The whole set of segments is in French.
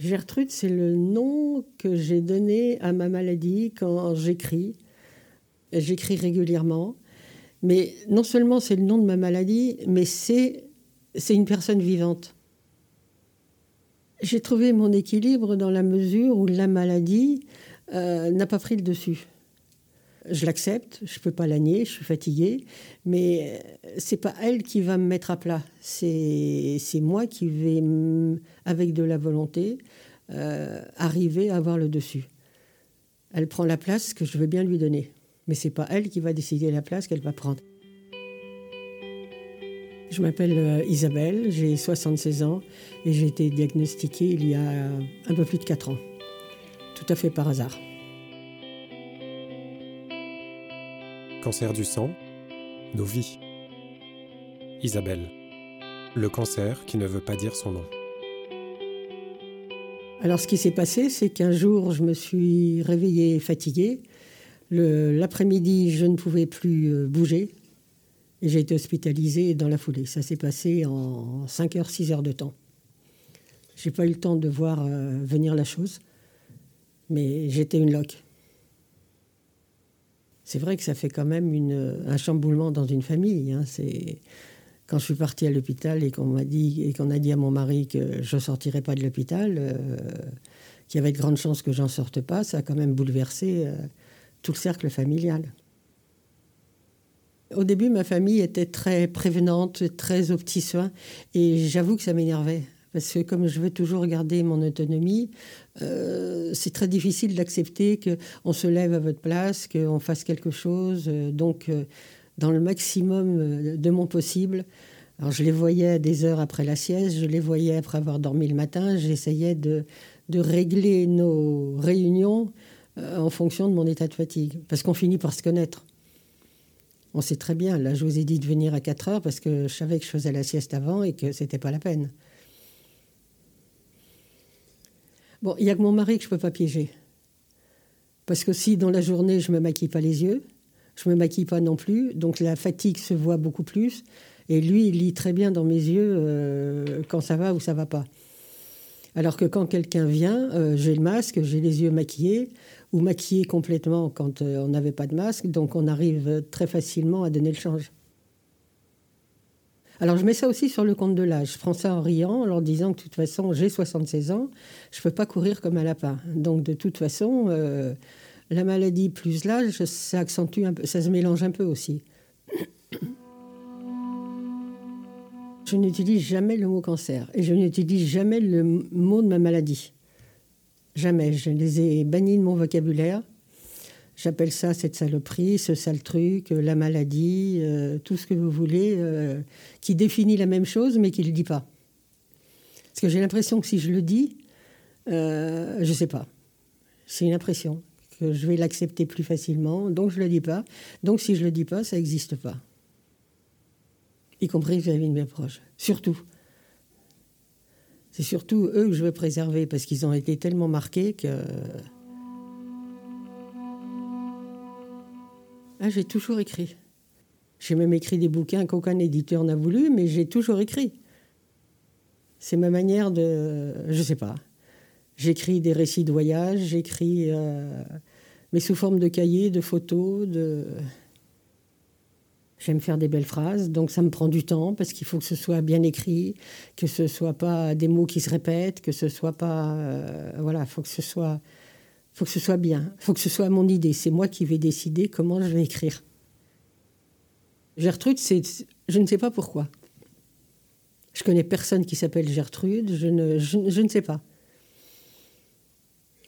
Gertrude, c'est le nom que j'ai donné à ma maladie quand j'écris. J'écris régulièrement. Mais non seulement c'est le nom de ma maladie, mais c'est, une personne vivante. J'ai trouvé mon équilibre dans la mesure où la maladie euh, n'a pas pris le dessus. Je l'accepte, je ne peux pas la nier, je suis fatiguée, mais c'est pas elle qui va me mettre à plat. C'est, c'est moi qui vais, avec de la volonté, euh, arriver à avoir le dessus. Elle prend la place que je veux bien lui donner, mais c'est pas elle qui va décider la place qu'elle va prendre. Je m'appelle euh, Isabelle, j'ai 76 ans et j'ai été diagnostiquée il y a un peu plus de 4 ans, tout à fait par hasard. Cancer du sang, nos vies. Isabelle, le cancer qui ne veut pas dire son nom. Alors ce qui s'est passé, c'est qu'un jour, je me suis réveillée fatiguée. L'après-midi, je ne pouvais plus euh, bouger. Et j'ai été hospitalisée dans la foulée. Ça s'est passé en 5 heures, 6 heures de temps. J'ai pas eu le temps de voir euh, venir la chose, mais j'étais une loque. C'est vrai que ça fait quand même un chamboulement dans une famille. Hein. C'est quand je suis partie à l'hôpital et qu'on m'a dit et qu'on a dit à mon mari que je sortirais pas de l'hôpital, euh, qu'il y avait de grandes chances que j'en sorte pas, ça a quand même bouleversé euh, tout le cercle familial. Au début, ma famille était très prévenante, très aux petits soins, et j'avoue que ça m'énervait. Parce que comme je veux toujours garder mon autonomie, euh, c'est très difficile d'accepter qu'on se lève à votre place, qu'on fasse quelque chose. Donc, euh, dans le maximum de mon possible, alors je les voyais des heures après la sieste, je les voyais après avoir dormi le matin, j'essayais de, régler nos réunions euh, en fonction de mon état de fatigue. Parce qu'on finit par se connaître. On sait très bien. Là, je vous ai dit de venir à 4 heures parce que je savais que je faisais la sieste avant et que c'était pas la peine. Bon, il n'y a que mon mari que je ne peux pas piéger. Parce que si dans la journée, je ne me maquille pas les yeux, je ne me maquille pas non plus, donc la fatigue se voit beaucoup plus. Et lui, il lit très bien dans mes yeux euh, quand ça va ou ça va pas. Alors que quand quelqu'un vient, euh, j'ai le masque, j'ai les yeux maquillés, ou maquillés complètement quand euh, on n'avait pas de masque, donc on arrive très facilement à donner le change. Alors je mets ça aussi sur le compte de l'âge. Je prends ça en riant, en leur disant que de toute façon, j'ai 76 ans, je ne peux pas courir comme un lapin. Donc de toute façon, euh, la maladie plus l'âge, ça accentue un peu, ça se mélange un peu aussi. Je n'utilise jamais le mot cancer et je n'utilise jamais le mot de ma maladie. Jamais. Je les ai bannis de mon vocabulaire. J'appelle ça cette saloperie, ce sale truc, euh, la maladie, euh, tout ce que vous voulez, euh, qui définit la même chose mais qui ne le dit pas. Parce que j'ai l'impression que si je le dis, je ne sais pas. C'est une impression que je vais l'accepter plus facilement, donc je ne le dis pas. Donc si je ne le dis pas, ça n'existe pas. Y compris vis-à-vis de mes proches. Surtout. C'est surtout eux que je veux préserver parce qu'ils ont été tellement marqués que. Ah, j'ai toujours écrit. J'ai même écrit des bouquins qu'aucun éditeur n'a voulu, mais j'ai toujours écrit. C'est ma manière de. Je sais pas. J'écris des récits de voyage, j'écris. Euh, mais sous forme de cahiers, de photos, de. J'aime faire des belles phrases, donc ça me prend du temps parce qu'il faut que ce soit bien écrit, que ce soit pas des mots qui se répètent, que ce soit pas, euh, voilà, faut que ce soit, faut que ce soit bien, faut que ce soit mon idée. C'est moi qui vais décider comment je vais écrire. Gertrude, c'est, je ne sais pas pourquoi. Je connais personne qui s'appelle Gertrude, je ne, je ne sais pas.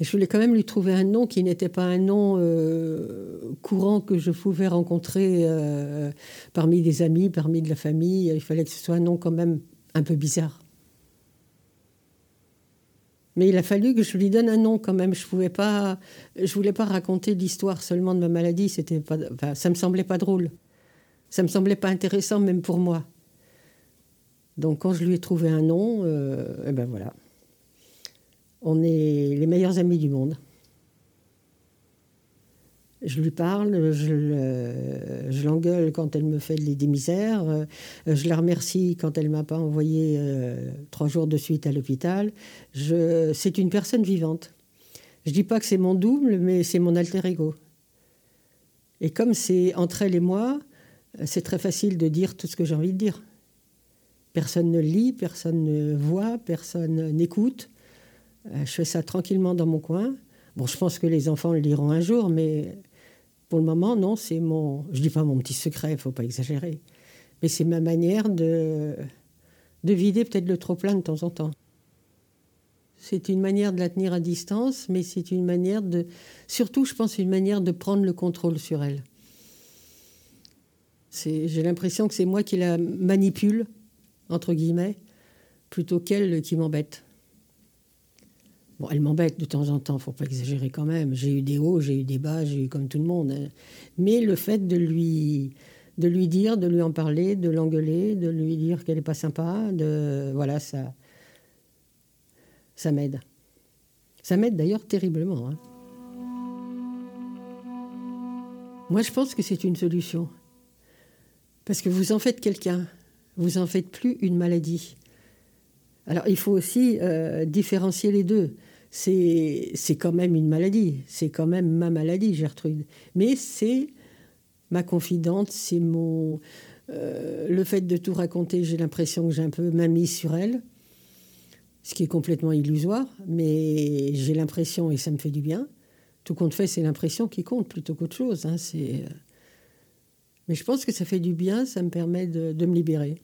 Et je voulais quand même lui trouver un nom qui n'était pas un nom euh, courant que je pouvais rencontrer euh, parmi des amis, parmi de la famille. Il fallait que ce soit un nom quand même un peu bizarre. Mais il a fallu que je lui donne un nom quand même. Je pouvais pas, je voulais pas raconter l'histoire seulement de ma maladie. C'était pas, ça me semblait pas drôle. Ça me semblait pas intéressant même pour moi. Donc quand je lui ai trouvé un nom, euh, et ben voilà. On est les meilleurs amis du monde. Je lui parle, je l'engueule quand elle me fait des misères, euh, je la remercie quand elle m'a pas envoyé euh, trois jours de suite à l'hôpital. C'est une personne vivante. Je dis pas que c'est mon double, mais c'est mon alter ego. Et comme c'est entre elle et moi, c'est très facile de dire tout ce que j'ai envie de dire. Personne ne lit, personne ne voit, personne n'écoute. Euh, je fais ça tranquillement dans mon coin. Bon, je pense que les enfants le liront un jour, mais pour le moment, non, c'est mon. Je dis pas mon petit secret, il faut pas exagérer. Mais c'est ma manière de, de vider peut-être le trop-plein de temps en temps. C'est une manière de la tenir à distance, mais c'est une manière de. Surtout, je pense, une manière de prendre le contrôle sur elle. J'ai l'impression que c'est moi qui la manipule, entre guillemets, plutôt qu'elle qui m'embête. Bon, elle m'embête de temps en temps, faut pas exagérer quand même. J'ai eu des hauts, j'ai eu des bas, j'ai eu comme tout le monde. Mais le fait de lui, de lui dire, de lui en parler, de l'engueuler, de lui dire qu'elle n'est pas sympa, de voilà, ça, ça m'aide. Ça m'aide d'ailleurs terriblement. Hein. Moi, je pense que c'est une solution. Parce que vous en faites quelqu'un, vous en faites plus une maladie. Alors, il faut aussi euh, différencier les deux c'est quand même une maladie, c'est quand même ma maladie, Gertrude. Mais c'est ma confidente, c'est mon. Euh, le fait de tout raconter, j'ai l'impression que j'ai un peu ma mise sur elle, ce qui est complètement illusoire, mais j'ai l'impression, et ça me fait du bien. Tout compte fait, c'est l'impression qui compte plutôt qu'autre chose. Hein, euh, mais je pense que ça fait du bien, ça me permet de me libérer.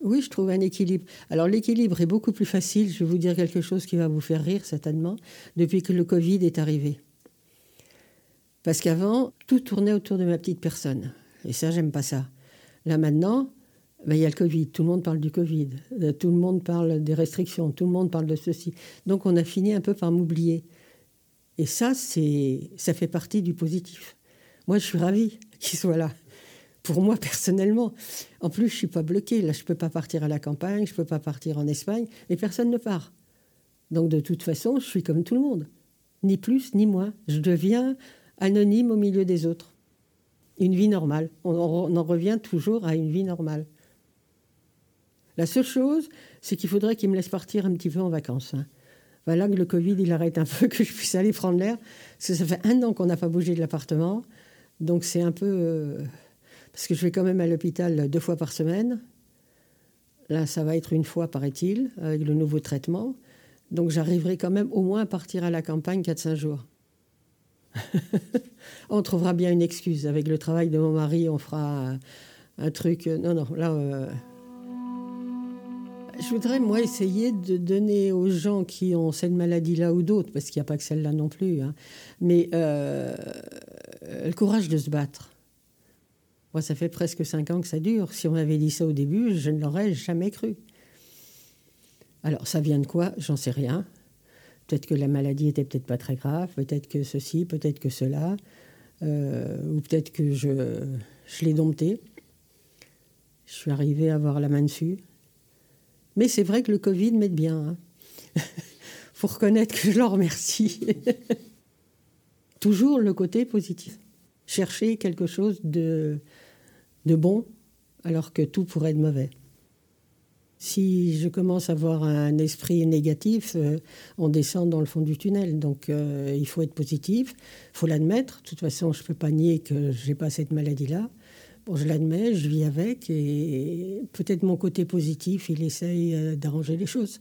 Oui, je trouve un équilibre. Alors l'équilibre est beaucoup plus facile, je vais vous dire quelque chose qui va vous faire rire certainement, depuis que le Covid est arrivé. Parce qu'avant, tout tournait autour de ma petite personne. Et ça, j'aime pas ça. Là maintenant, ben, il y a le Covid, tout le monde parle du Covid, euh, tout le monde parle des restrictions, tout le monde parle de ceci. Donc on a fini un peu par m'oublier. Et ça, c'est, ça fait partie du positif. Moi, je suis ravie qu'il soit là pour moi personnellement. En plus, je suis pas bloquée. Là, je peux pas partir à la campagne, je peux pas partir en Espagne, et personne ne part. Donc, de toute façon, je suis comme tout le monde, ni plus ni moins. Je deviens anonyme au milieu des autres. Une vie normale. On en revient toujours à une vie normale. La seule chose, c'est qu'il faudrait qu'il me laisse partir un petit peu en vacances. Hein. Voilà que le Covid, il arrête un peu, que je puisse aller prendre l'air. Parce que ça fait un an qu'on n'a pas bougé de l'appartement. Donc c'est un peu... Euh, parce que je vais quand même à l'hôpital deux fois par semaine. Là, ça va être une fois, paraît-il, avec le nouveau traitement. Donc j'arriverai quand même au moins à partir à la campagne 4-5 jours. on trouvera bien une excuse. Avec le travail de mon mari, on fera un, truc. Non, non, là. Euh, je voudrais, moi, essayer de donner aux gens qui ont cette maladie-là ou d'autres, parce qu'il n'y a pas que celle-là non plus, hein, mais euh, le courage de se battre. Moi, ça fait presque cinq ans que ça dure. Si on m'avait dit ça au début, je ne l'aurais jamais cru. Alors, ça vient de quoi? J'en sais rien. Peut-être que la maladie était peut-être pas très grave, peut-être que ceci, peut-être que cela, euh, ou peut-être que je, je l'ai dompté. Je suis arrivée à avoir la main dessus. Mais c'est vrai que le Covid m'aide bien. Hein. faut reconnaître que je l'en remercie. Toujours le côté positif. Chercher quelque chose de, de bon alors que tout pourrait être mauvais. Si je commence à avoir un esprit négatif, euh, on descend dans le fond du tunnel. Donc euh, il faut être positif, il faut l'admettre. De toute façon, je ne peux pas nier que je n'ai pas cette maladie-là. Bon, je l'admets, je vis avec et peut-être mon côté positif, il essaye euh, d'arranger les choses.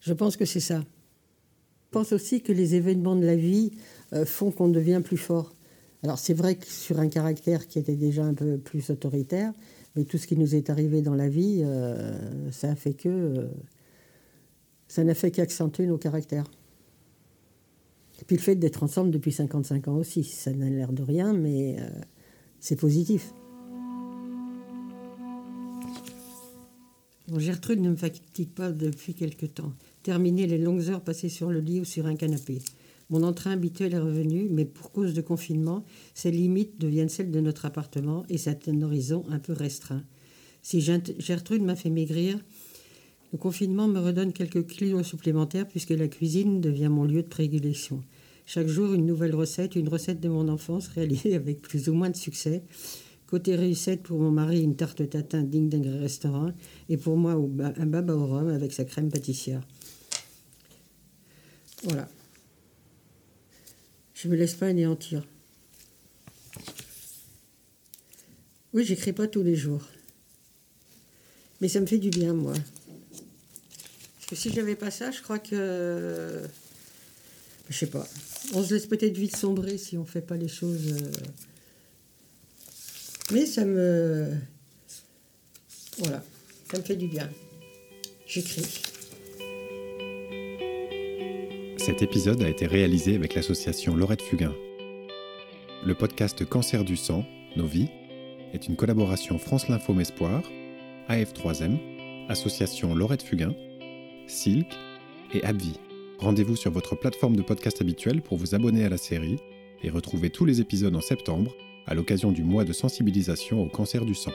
Je pense que c'est ça. Je pense aussi que les événements de la vie font qu'on devient plus fort. Alors c'est vrai que sur un caractère qui était déjà un peu plus autoritaire, mais tout ce qui nous est arrivé dans la vie, euh, ça fait que euh, ça n'a fait qu'accentuer nos caractères. Et puis le fait d'être ensemble depuis 55 ans aussi, ça n'a l'air de rien, mais euh, c'est positif. Gertrude ne me fatigue pas depuis quelque temps. Terminer les longues heures passées sur le lit ou sur un canapé. Mon entrain habituel est revenu, mais pour cause de confinement, ses limites deviennent celles de notre appartement et c'est un horizon un peu restreint. Si Gertrude m'a fait maigrir, le confinement me redonne quelques kilos supplémentaires puisque la cuisine devient mon lieu de prédilection. Chaque jour, une nouvelle recette, une recette de mon enfance réalisée avec plus ou moins de succès. Côté réussite, pour mon mari, une tarte tatin digne d'un restaurant. Et pour moi, un baba au rhum avec sa crème pâtissière. Voilà. Je me laisse pas anéantir. Oui, j'écris pas tous les jours. Mais ça me fait du bien, moi. Parce que si j'avais pas ça, je crois que. Je sais pas. On se laisse peut-être vite sombrer si on fait pas les choses. Euh, mais ça me. Voilà. Ça me fait du bien. J'écris. Cet épisode a été réalisé avec l'association Laurette Fugain. Le podcast Cancer du sang, Nos vies, est une collaboration France L'Info Espoir, AF3M, Association Laurette Fugain, Silk et Abvi. Rendez-vous sur votre plateforme de podcast habituelle pour vous abonner à la série et retrouver tous les épisodes en septembre à l'occasion du mois de sensibilisation au cancer du sang.